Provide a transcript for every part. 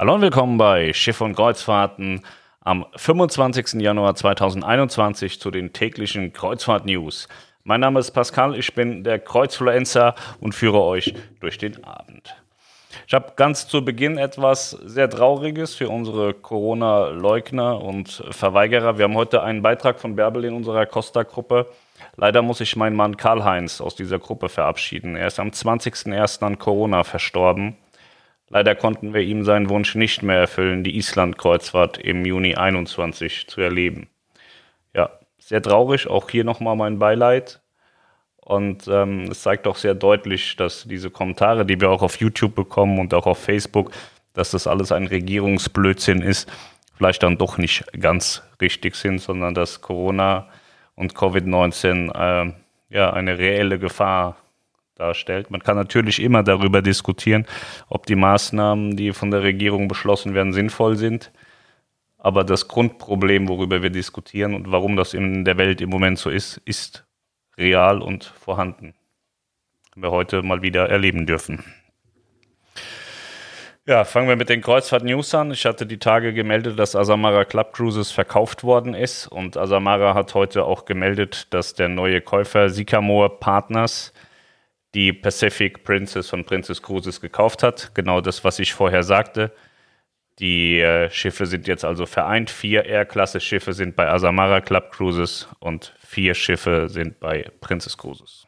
Hallo und willkommen bei Schiff und Kreuzfahrten am 25. Januar 2021 zu den täglichen Kreuzfahrt-News. Mein Name ist Pascal, ich bin der Kreuzfluencer und führe euch durch den Abend. Ich habe ganz zu Beginn etwas sehr Trauriges für unsere Corona-Leugner und Verweigerer. Wir haben heute einen Beitrag von Bärbel in unserer Costa-Gruppe. Leider muss ich meinen Mann Karl-Heinz aus dieser Gruppe verabschieden. Er ist am 20.01. an Corona verstorben. Leider konnten wir ihm seinen Wunsch nicht mehr erfüllen, die Island-Kreuzfahrt im Juni 21 zu erleben. Ja, sehr traurig, auch hier nochmal mein Beileid. Und ähm, es zeigt auch sehr deutlich, dass diese Kommentare, die wir auch auf YouTube bekommen und auch auf Facebook, dass das alles ein Regierungsblödsinn ist, vielleicht dann doch nicht ganz richtig sind, sondern dass Corona und Covid-19 äh, ja eine reelle Gefahr darstellt. Man kann natürlich immer darüber diskutieren, ob die Maßnahmen, die von der Regierung beschlossen werden, sinnvoll sind. Aber das Grundproblem, worüber wir diskutieren und warum das in der Welt im Moment so ist, ist real und vorhanden. Haben wir heute mal wieder erleben dürfen. Ja, fangen wir mit den Kreuzfahrt-News an. Ich hatte die Tage gemeldet, dass Asamara Club Cruises verkauft worden ist und Asamara hat heute auch gemeldet, dass der neue Käufer Sycamore Partners die Pacific Princess von Princess Cruises gekauft hat. Genau das, was ich vorher sagte. Die äh, Schiffe sind jetzt also vereint. Vier R-Klasse-Schiffe sind bei Asamara Club Cruises und vier Schiffe sind bei Princess Cruises.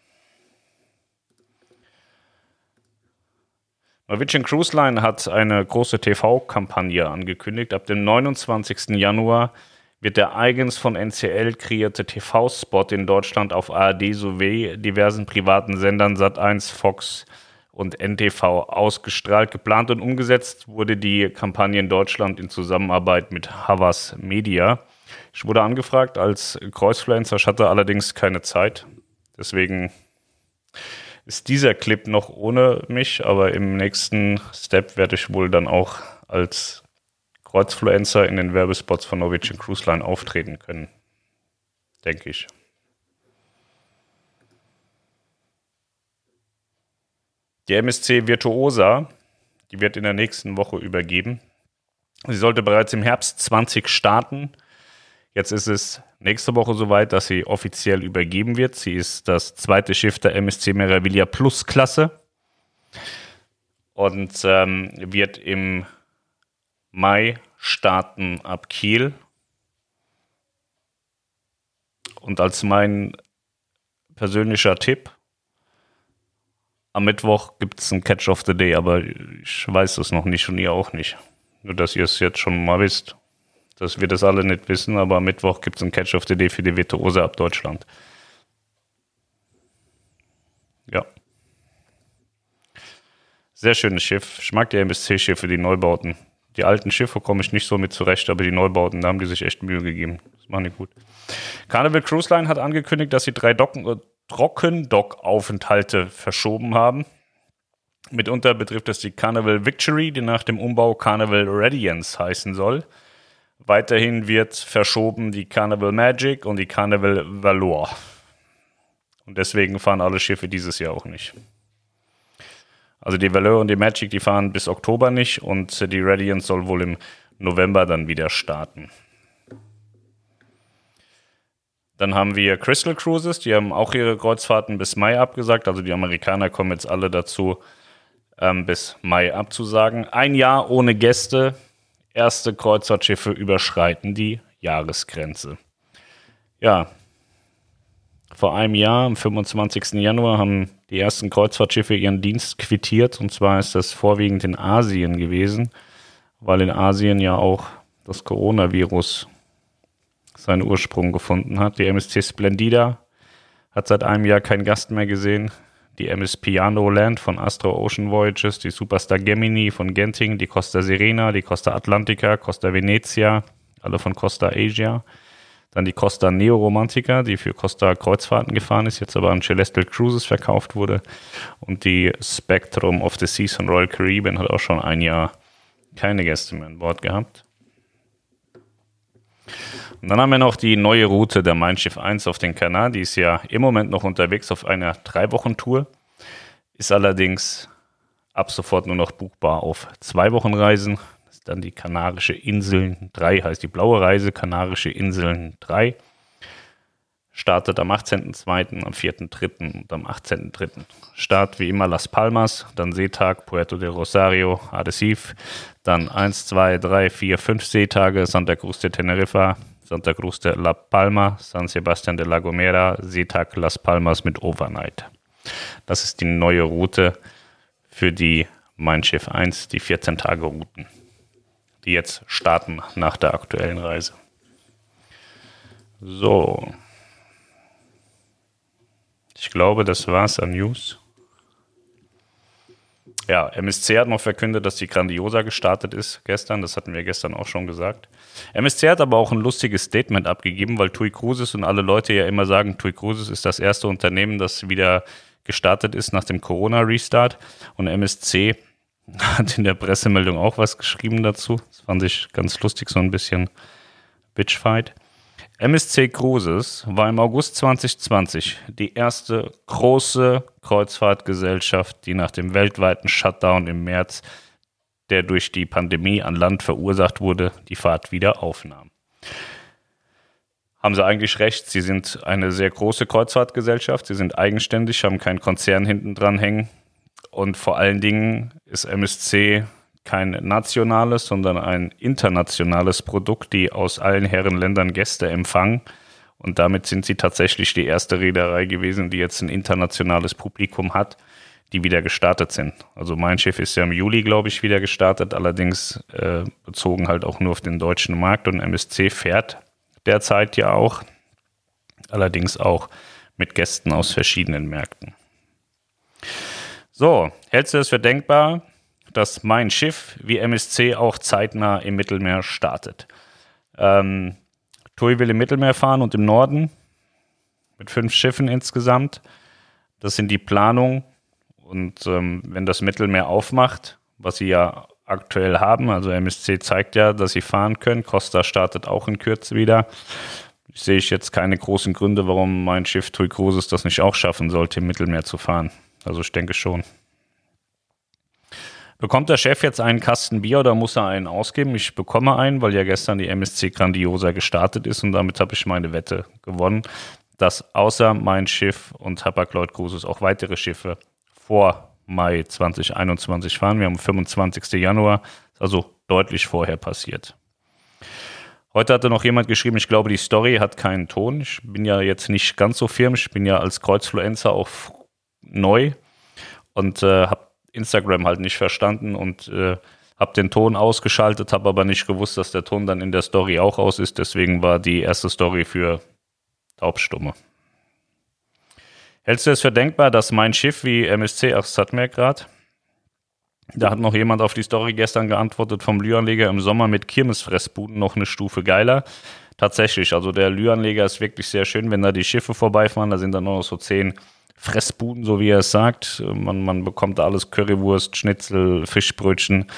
Norwegian Cruise Line hat eine große TV-Kampagne angekündigt. Ab dem 29. Januar wird der eigens von NCL kreierte TV-Spot in Deutschland auf ARD sowie diversen privaten Sendern Sat1, Fox und NTV ausgestrahlt. Geplant und umgesetzt wurde die Kampagne in Deutschland in Zusammenarbeit mit Havas Media. Ich wurde angefragt als Kreuzfluencer, ich hatte allerdings keine Zeit. Deswegen ist dieser Clip noch ohne mich, aber im nächsten Step werde ich wohl dann auch als Kreuzfluencer in den Werbespots von Norwegian Cruise Line auftreten können. Denke ich. Die MSC Virtuosa, die wird in der nächsten Woche übergeben. Sie sollte bereits im Herbst 20 starten. Jetzt ist es nächste Woche soweit, dass sie offiziell übergeben wird. Sie ist das zweite Schiff der MSC Meraviglia Plus Klasse und ähm, wird im Mai starten ab Kiel. Und als mein persönlicher Tipp, am Mittwoch gibt es ein Catch of the Day, aber ich weiß es noch nicht und ihr auch nicht. Nur, dass ihr es jetzt schon mal wisst. Dass wir das alle nicht wissen, aber am Mittwoch gibt es ein Catch of the Day für die Virtuose ab Deutschland. Ja. Sehr schönes Schiff. Ich mag die MSC-Schiffe, die Neubauten. Die alten Schiffe komme ich nicht so mit zurecht, aber die Neubauten, da haben die sich echt Mühe gegeben. Das machen die gut. Carnival Cruise Line hat angekündigt, dass sie drei Docken, äh, Trockendock-Aufenthalte verschoben haben. Mitunter betrifft es die Carnival Victory, die nach dem Umbau Carnival Radiance heißen soll. Weiterhin wird verschoben die Carnival Magic und die Carnival Valor. Und deswegen fahren alle Schiffe dieses Jahr auch nicht. Also die Valeur und die Magic, die fahren bis Oktober nicht und die Radiant soll wohl im November dann wieder starten. Dann haben wir Crystal Cruises, die haben auch ihre Kreuzfahrten bis Mai abgesagt. Also die Amerikaner kommen jetzt alle dazu, ähm, bis Mai abzusagen. Ein Jahr ohne Gäste. Erste Kreuzfahrtschiffe überschreiten die Jahresgrenze. Ja, vor einem Jahr, am 25. Januar, haben die ersten Kreuzfahrtschiffe ihren Dienst quittiert. Und zwar ist das vorwiegend in Asien gewesen, weil in Asien ja auch das Coronavirus seinen Ursprung gefunden hat. Die MSC Splendida hat seit einem Jahr keinen Gast mehr gesehen. Die MS Piano Land von Astro Ocean Voyages, die Superstar Gemini von Genting, die Costa Serena, die Costa Atlantica, Costa Venezia, alle von Costa Asia. Dann die Costa Neo Romantica, die für Costa Kreuzfahrten gefahren ist, jetzt aber an Celestial Cruises verkauft wurde. Und die Spectrum of the Seas von Royal Caribbean hat auch schon ein Jahr keine Gäste mehr an Bord gehabt. Und dann haben wir noch die neue Route der Mein Schiff 1 auf den Kanal. Die ist ja im Moment noch unterwegs auf einer Drei-Wochen-Tour. Ist allerdings ab sofort nur noch buchbar auf zwei Dann die Kanarische Inseln 3, heißt die blaue Reise, Kanarische Inseln 3. Startet am 18.02., am 4.03. und am 18.03. Start wie immer Las Palmas, dann Seetag, Puerto del Rosario, Arrecife, dann 1, 2, 3, 4, 5 Seetage, Santa Cruz de Teneriffa, Santa Cruz de La Palma, San Sebastián de la Gomera, Seetag Las Palmas mit Overnight. Das ist die neue Route für die Mein Schiff 1, die 14 Tage Routen, die jetzt starten nach der aktuellen Reise. So. Ich glaube, das war's an News. Ja, MSC hat noch verkündet, dass die Grandiosa gestartet ist gestern. Das hatten wir gestern auch schon gesagt. MSC hat aber auch ein lustiges Statement abgegeben, weil TUI Cruises und alle Leute ja immer sagen, TUI Cruises ist das erste Unternehmen, das wieder gestartet ist nach dem Corona-Restart. Und MSC hat in der Pressemeldung auch was geschrieben dazu. Das fand ich ganz lustig, so ein bisschen Bitchfight. MSC Cruises war im August 2020 die erste große Kreuzfahrtgesellschaft, die nach dem weltweiten Shutdown im März, der durch die Pandemie an Land verursacht wurde, die Fahrt wieder aufnahm. Haben sie eigentlich recht, sie sind eine sehr große Kreuzfahrtgesellschaft, sie sind eigenständig, haben keinen Konzern hinten dran hängen und vor allen Dingen ist MSC kein nationales, sondern ein internationales Produkt, die aus allen Herrenländern Gäste empfangen. Und damit sind sie tatsächlich die erste Reederei gewesen, die jetzt ein internationales Publikum hat, die wieder gestartet sind. Also mein Schiff ist ja im Juli, glaube ich, wieder gestartet, allerdings äh, bezogen halt auch nur auf den deutschen Markt und MSC fährt derzeit ja auch, allerdings auch mit Gästen aus verschiedenen Märkten. So, hältst du es für denkbar, dass mein Schiff wie MSC auch zeitnah im Mittelmeer startet. Ähm, TUI will im Mittelmeer fahren und im Norden mit fünf Schiffen insgesamt. Das sind die Planungen. Und ähm, wenn das Mittelmeer aufmacht, was sie ja aktuell haben, also MSC zeigt ja, dass sie fahren können. Costa startet auch in Kürze wieder. Ich sehe ich jetzt keine großen Gründe, warum mein Schiff TUI Cruises das nicht auch schaffen sollte, im Mittelmeer zu fahren. Also ich denke schon. Bekommt der Chef jetzt einen Kasten Bier oder muss er einen ausgeben? Ich bekomme einen, weil ja gestern die MSC Grandiosa gestartet ist und damit habe ich meine Wette gewonnen, dass außer mein Schiff und Hapag-Lloyd Cruises auch weitere Schiffe vor Mai 2021 fahren. Wir haben 25. Januar, also deutlich vorher passiert. Heute hatte noch jemand geschrieben, ich glaube, die Story hat keinen Ton. Ich bin ja jetzt nicht ganz so firm. Ich bin ja als Kreuzfluencer auch neu und äh, habe Instagram halt nicht verstanden und äh, habe den Ton ausgeschaltet, habe aber nicht gewusst, dass der Ton dann in der Story auch aus ist. Deswegen war die erste Story für Taubstumme. Hältst du es für denkbar, dass mein Schiff wie MSC, ach, das da hat noch jemand auf die Story gestern geantwortet vom Lüanleger im Sommer mit Kirmesfressbuden noch eine Stufe geiler. Tatsächlich, also der Lüanleger ist wirklich sehr schön, wenn da die Schiffe vorbeifahren, da sind dann noch so zehn Fressbuden, so wie er es sagt. Man, man bekommt alles Currywurst, Schnitzel, Fischbrötchen,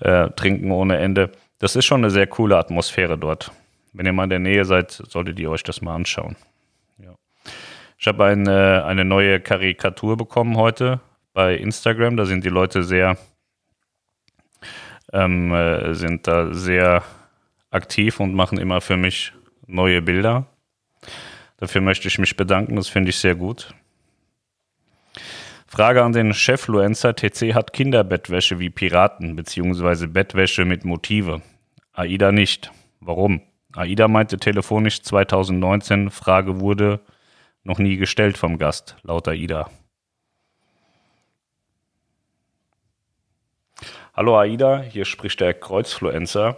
äh, Trinken ohne Ende. Das ist schon eine sehr coole Atmosphäre dort. Wenn ihr mal in der Nähe seid, solltet ihr euch das mal anschauen. Ja. Ich habe eine, eine neue Karikatur bekommen heute bei Instagram. Da sind die Leute sehr, ähm, äh, sind da sehr aktiv und machen immer für mich neue Bilder. Dafür möchte ich mich bedanken. Das finde ich sehr gut. Frage an den Chefluencer. TC hat Kinderbettwäsche wie Piraten, beziehungsweise Bettwäsche mit Motive. AIDA nicht. Warum? AIDA meinte telefonisch 2019, Frage wurde noch nie gestellt vom Gast, laut AIDA. Hallo AIDA, hier spricht der Kreuzfluencer.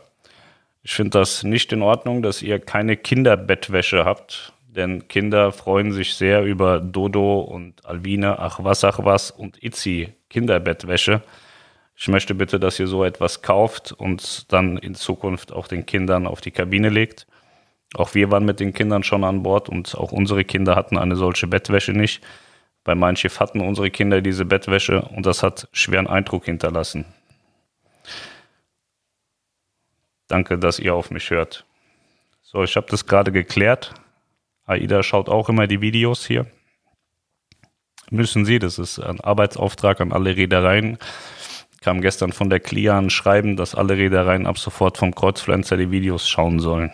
Ich finde das nicht in Ordnung, dass ihr keine Kinderbettwäsche habt denn Kinder freuen sich sehr über Dodo und Alvine, ach was, ach was und Itzi Kinderbettwäsche. Ich möchte bitte, dass ihr so etwas kauft und dann in Zukunft auch den Kindern auf die Kabine legt. Auch wir waren mit den Kindern schon an Bord und auch unsere Kinder hatten eine solche Bettwäsche nicht. Bei meinem Schiff hatten unsere Kinder diese Bettwäsche und das hat schweren Eindruck hinterlassen. Danke, dass ihr auf mich hört. So, ich habe das gerade geklärt. AIDA schaut auch immer die Videos hier. Müssen Sie, das ist ein Arbeitsauftrag an alle Reedereien. Kam gestern von der Clia ein Schreiben, dass alle Reedereien ab sofort vom Kreuzfluencer die Videos schauen sollen.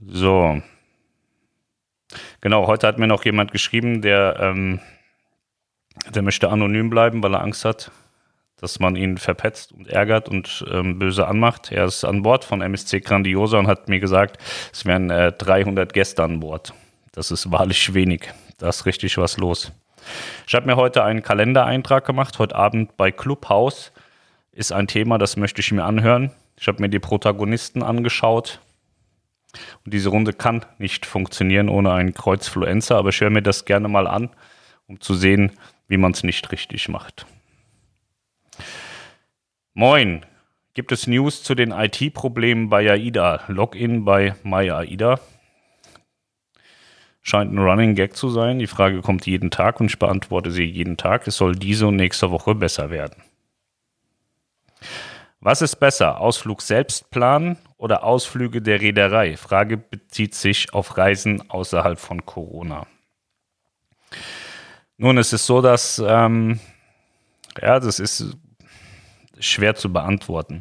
So. Genau, heute hat mir noch jemand geschrieben, der, ähm, der möchte anonym bleiben, weil er Angst hat, dass man ihn verpetzt und ärgert und ähm, böse anmacht. Er ist an Bord von MSC Grandiosa und hat mir gesagt, es wären äh, 300 Gäste an Bord. Das ist wahrlich wenig. Da ist richtig was los. Ich habe mir heute einen Kalendereintrag gemacht. Heute Abend bei Clubhouse ist ein Thema, das möchte ich mir anhören. Ich habe mir die Protagonisten angeschaut. Und diese Runde kann nicht funktionieren ohne einen Kreuzfluencer, aber ich höre mir das gerne mal an, um zu sehen, wie man es nicht richtig macht. Moin, gibt es News zu den IT-Problemen bei AIDA? Login bei MyAIDA. Scheint ein Running Gag zu sein. Die Frage kommt jeden Tag und ich beantworte sie jeden Tag. Es soll diese und nächste Woche besser werden. Was ist besser, Ausflug selbst planen oder Ausflüge der Reederei? Frage bezieht sich auf Reisen außerhalb von Corona. Nun, es ist so, dass, ähm, ja, das ist schwer zu beantworten.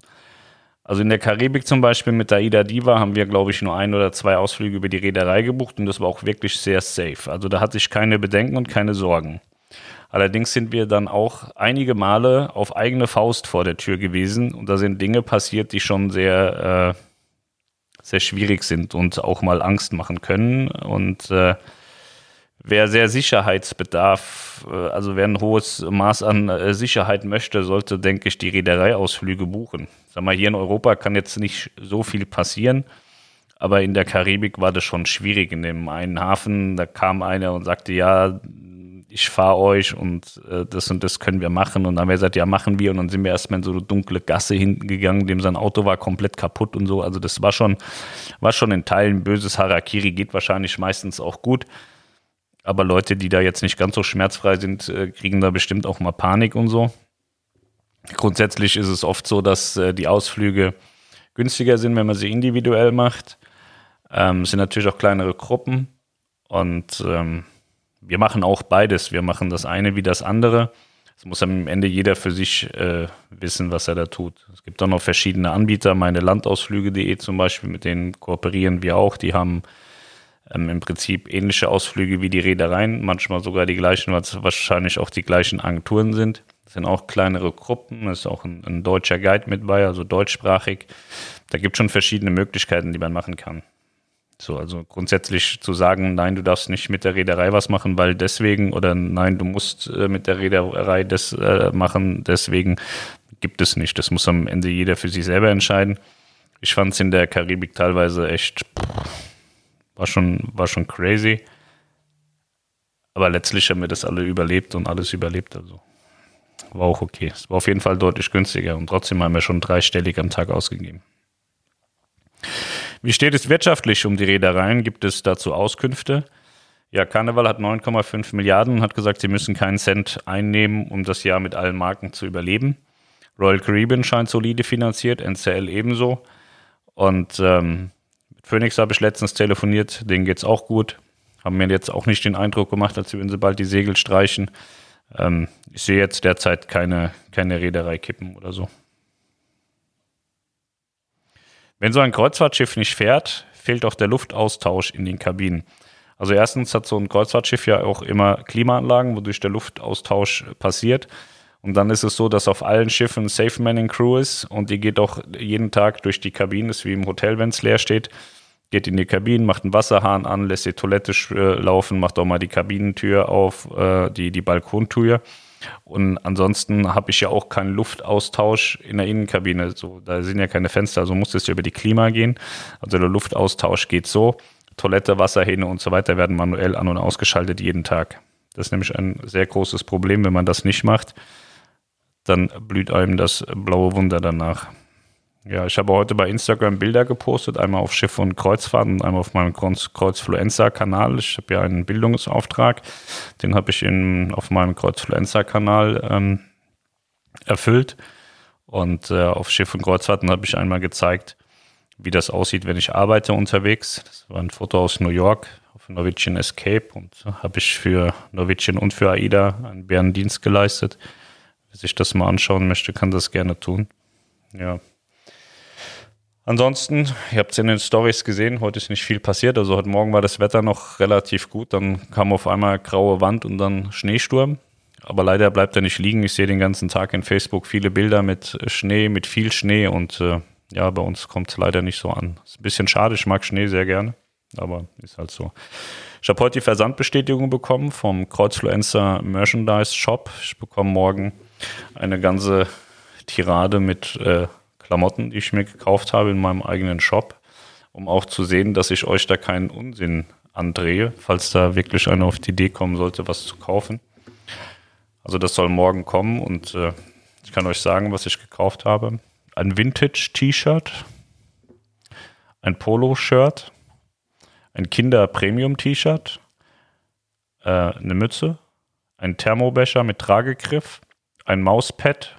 Also in der Karibik zum Beispiel mit der Ida Diva haben wir, glaube ich, nur ein oder zwei Ausflüge über die Reederei gebucht und das war auch wirklich sehr safe. Also da hatte ich keine Bedenken und keine Sorgen. Allerdings sind wir dann auch einige Male auf eigene Faust vor der Tür gewesen und da sind Dinge passiert, die schon sehr, äh, sehr schwierig sind und auch mal Angst machen können. Und äh, wer sehr Sicherheitsbedarf, äh, also wer ein hohes Maß an äh, Sicherheit möchte, sollte, denke ich, die Reedereiausflüge buchen. Sag mal, hier in Europa kann jetzt nicht so viel passieren, aber in der Karibik war das schon schwierig. In dem einen Hafen, da kam einer und sagte, ja, ich fahre euch und äh, das und das können wir machen. Und dann haben wir gesagt, ja, machen wir. Und dann sind wir erstmal in so eine dunkle Gasse hinten gegangen, dem sein Auto war komplett kaputt und so. Also das war schon, war schon in Teilen böses Harakiri, geht wahrscheinlich meistens auch gut. Aber Leute, die da jetzt nicht ganz so schmerzfrei sind, äh, kriegen da bestimmt auch mal Panik und so. Grundsätzlich ist es oft so, dass äh, die Ausflüge günstiger sind, wenn man sie individuell macht. Ähm, es sind natürlich auch kleinere Gruppen und ähm, wir machen auch beides. Wir machen das eine wie das andere. Es muss am Ende jeder für sich äh, wissen, was er da tut. Es gibt auch noch verschiedene Anbieter, meine Landausflüge.de zum Beispiel, mit denen kooperieren wir auch. Die haben ähm, im Prinzip ähnliche Ausflüge wie die Reedereien, manchmal sogar die gleichen, weil es wahrscheinlich auch die gleichen Agenturen sind. Das sind auch kleinere Gruppen, es ist auch ein, ein, deutscher Guide mit bei, also deutschsprachig. Da gibt es schon verschiedene Möglichkeiten, die man machen kann. So, also grundsätzlich zu sagen, nein, du darfst nicht mit der Reederei was machen, weil deswegen, oder nein, du musst äh, mit der Reederei das äh, machen, deswegen gibt es nicht. Das muss am Ende jeder für sich selber entscheiden. Ich fand es in der Karibik teilweise echt. Pff, war schon, war schon crazy. Aber letztlich haben wir das alle überlebt und alles überlebt. Also war auch okay. Es war auf jeden Fall deutlich günstiger und trotzdem haben wir schon dreistellig am Tag ausgegeben. Wie steht es wirtschaftlich um die Reedereien? Gibt es dazu Auskünfte? Ja, Carnival hat 9,5 Milliarden und hat gesagt, sie müssen keinen Cent einnehmen, um das Jahr mit allen Marken zu überleben. Royal Caribbean scheint solide finanziert, NCL ebenso. Und ähm, Phoenix habe ich letztens telefoniert, denen geht es auch gut. Haben mir jetzt auch nicht den Eindruck gemacht, als würden sie bald die Segel streichen. Ähm, ich sehe jetzt derzeit keine, keine Reederei kippen oder so. Wenn so ein Kreuzfahrtschiff nicht fährt, fehlt auch der Luftaustausch in den Kabinen. Also erstens hat so ein Kreuzfahrtschiff ja auch immer Klimaanlagen, wodurch der Luftaustausch passiert. Und dann ist es so, dass auf allen Schiffen Safe Manning Crew ist und die geht auch jeden Tag durch die Kabinen, ist wie im Hotel, wenn es leer steht, geht in die Kabinen, macht einen Wasserhahn an, lässt die Toilette äh, laufen, macht auch mal die Kabinentür auf, äh, die, die Balkontür. Und ansonsten habe ich ja auch keinen Luftaustausch in der Innenkabine. So, da sind ja keine Fenster, also muss es ja über die Klima gehen. Also der Luftaustausch geht so. Toilette, Wasserhähne und so weiter werden manuell an- und ausgeschaltet jeden Tag. Das ist nämlich ein sehr großes Problem, wenn man das nicht macht dann blüht einem das blaue Wunder danach. Ja, ich habe heute bei Instagram Bilder gepostet, einmal auf Schiff und Kreuzfahrt und einmal auf meinem Kreuzfluencer-Kanal. Ich habe ja einen Bildungsauftrag, den habe ich in, auf meinem Kreuzfluencer-Kanal ähm, erfüllt. Und äh, auf Schiff und Kreuzfahrten habe ich einmal gezeigt, wie das aussieht, wenn ich arbeite unterwegs. Das war ein Foto aus New York auf Norwegian Escape und habe ich für Norwegian und für AIDA einen Bärendienst geleistet Sich das mal anschauen möchte, kann das gerne tun. Ja. Ansonsten, ihr habt es in den Stories gesehen, heute ist nicht viel passiert. Also heute Morgen war das Wetter noch relativ gut. Dann kam auf einmal graue Wand und dann Schneesturm. Aber leider bleibt er nicht liegen. Ich sehe den ganzen Tag in Facebook viele Bilder mit Schnee, mit viel Schnee und äh, ja, bei uns kommt es leider nicht so an. Ist ein bisschen schade, ich mag Schnee sehr gerne, aber ist halt so. Ich habe heute die Versandbestätigung bekommen vom Kreuzfluencer Merchandise Shop. Ich bekomme morgen eine ganze Tirade mit äh, Klamotten, die ich mir gekauft habe in meinem eigenen Shop, um auch zu sehen, dass ich euch da keinen Unsinn andrehe, falls da wirklich einer auf die Idee kommen sollte, was zu kaufen. Also das soll morgen kommen und äh, ich kann euch sagen, was ich gekauft habe. Ein Vintage-T-Shirt, ein Polo-Shirt, ein Kinder-Premium-T-Shirt, äh, eine Mütze, ein Thermobecher mit Tragegriff, ein Mauspad,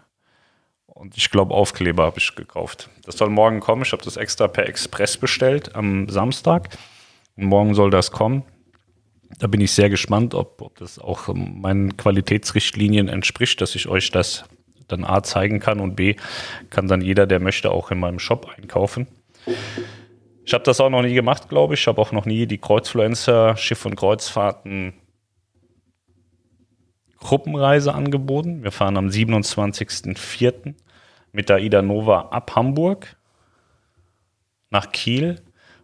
und ich glaube, Aufkleber habe ich gekauft. Das soll morgen kommen. Ich habe das extra per Express bestellt am Samstag. Und morgen soll das kommen. Da bin ich sehr gespannt, ob, ob das auch meinen Qualitätsrichtlinien entspricht, dass ich euch das dann A zeigen kann und B kann dann jeder, der möchte, auch in meinem Shop einkaufen. Ich habe das auch noch nie gemacht, glaube ich. Ich habe auch noch nie die Kreuzfluencer Schiff- und Kreuzfahrten Gruppenreise angeboten. Wir fahren am 27.04 mit der Ida Nova ab Hamburg nach Kiel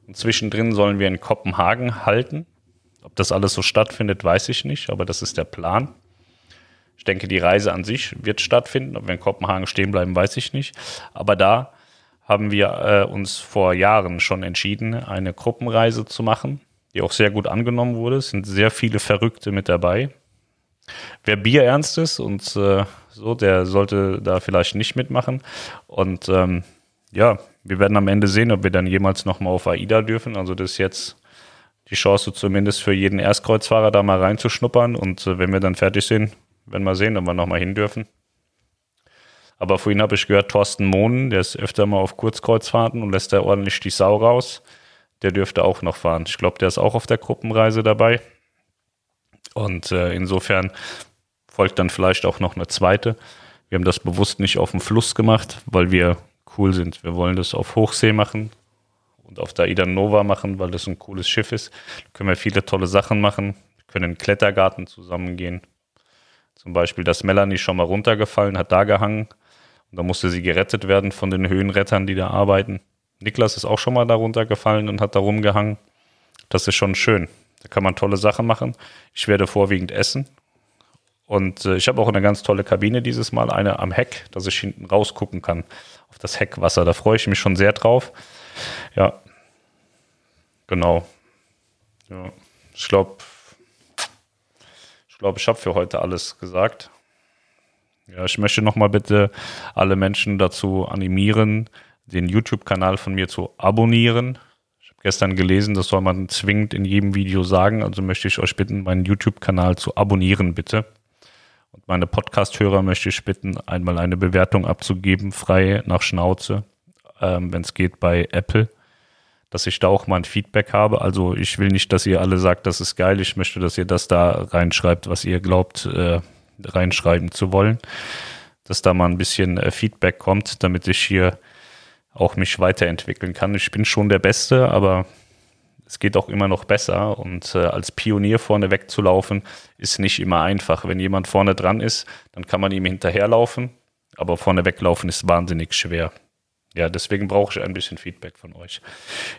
und zwischendrin sollen wir in Kopenhagen halten. Ob das alles so stattfindet, weiß ich nicht, aber das ist der Plan. Ich denke, die Reise an sich wird stattfinden. Ob wir in Kopenhagen stehen bleiben, weiß ich nicht. Aber da haben wir äh, uns vor Jahren schon entschieden, eine Gruppenreise zu machen, die auch sehr gut angenommen wurde. Es sind sehr viele Verrückte mit dabei. Wer Bier ernst ist und äh, so, der sollte da vielleicht nicht mitmachen. Und ähm, ja, wir werden am Ende sehen, ob wir dann jemals nochmal auf AIDA dürfen. Also das ist jetzt die Chance zumindest für jeden Erstkreuzfahrer da mal reinzuschnuppern. Und äh, wenn wir dann fertig sind, werden wir sehen, ob wir nochmal hin dürfen. Aber vorhin habe ich gehört, Thorsten Mohn, der ist öfter mal auf Kurzkreuzfahrten und lässt da ordentlich die Sau raus. Der dürfte auch noch fahren. Ich glaube, der ist auch auf der Gruppenreise dabei. Und äh, insofern folgt dann vielleicht auch noch eine zweite. Wir haben das bewusst nicht auf dem Fluss gemacht, weil wir cool sind. Wir wollen das auf Hochsee machen und auf der Ida Nova machen, weil das ein cooles Schiff ist. Da können wir viele tolle Sachen machen. Wir können in den Klettergarten zusammengehen. Zum Beispiel, dass Melanie schon mal runtergefallen, hat da gehangen. Und da musste sie gerettet werden von den Höhenrettern, die da arbeiten. Niklas ist auch schon mal da runtergefallen und hat da rumgehangen. Das ist schon schön. Da kann man tolle Sachen machen. Ich werde vorwiegend essen. Und äh, ich habe auch eine ganz tolle Kabine dieses Mal, eine am Heck, dass ich hinten rausgucken kann auf das Heckwasser. Da freue ich mich schon sehr drauf. Ja, genau. Ja, ich glaube, ich glaube, ich habe für heute alles gesagt. Ja, ich möchte nochmal bitte alle Menschen dazu animieren, den YouTube-Kanal von mir zu abonnieren gestern gelesen, das soll man zwingend in jedem Video sagen. Also möchte ich euch bitten, meinen YouTube-Kanal zu abonnieren, bitte. Und meine Podcast-Hörer möchte ich bitten, einmal eine Bewertung abzugeben, frei nach Schnauze, ähm, wenn es geht bei Apple, dass ich da auch mal ein Feedback habe. Also ich will nicht, dass ihr alle sagt, das ist geil. Ich möchte, dass ihr das da reinschreibt, was ihr glaubt, äh, reinschreiben zu wollen. Dass da mal ein bisschen äh, Feedback kommt, damit ich hier auch mich weiterentwickeln kann. Ich bin schon der Beste, aber es geht auch immer noch besser. Und äh, als Pionier vorne wegzulaufen, ist nicht immer einfach. Wenn jemand vorne dran ist, dann kann man ihm hinterherlaufen, aber vorne weglaufen ist wahnsinnig schwer. Ja, deswegen brauche ich ein bisschen Feedback von euch.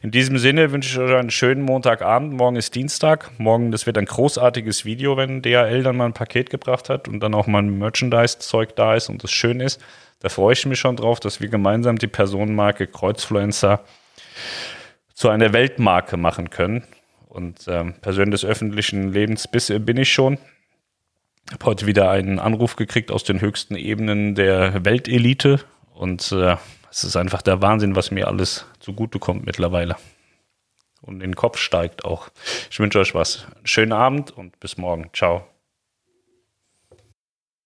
In diesem Sinne wünsche ich euch einen schönen Montagabend. Morgen ist Dienstag. Morgen, das wird ein großartiges Video, wenn DHL dann mal ein Paket gebracht hat und dann auch mal ein Merchandise-Zeug da ist und es schön ist. Da freue ich mich schon drauf, dass wir gemeinsam die Personenmarke Kreuzfluencer zu einer Weltmarke machen können. Und ähm, Person des öffentlichen Lebens bis, bin ich schon. Ich habe heute wieder einen Anruf gekriegt aus den höchsten Ebenen der Weltelite. Und äh, es ist einfach der Wahnsinn, was mir alles zugutekommt mittlerweile. Und in den Kopf steigt auch. Ich wünsche euch was. Schönen Abend und bis morgen. Ciao.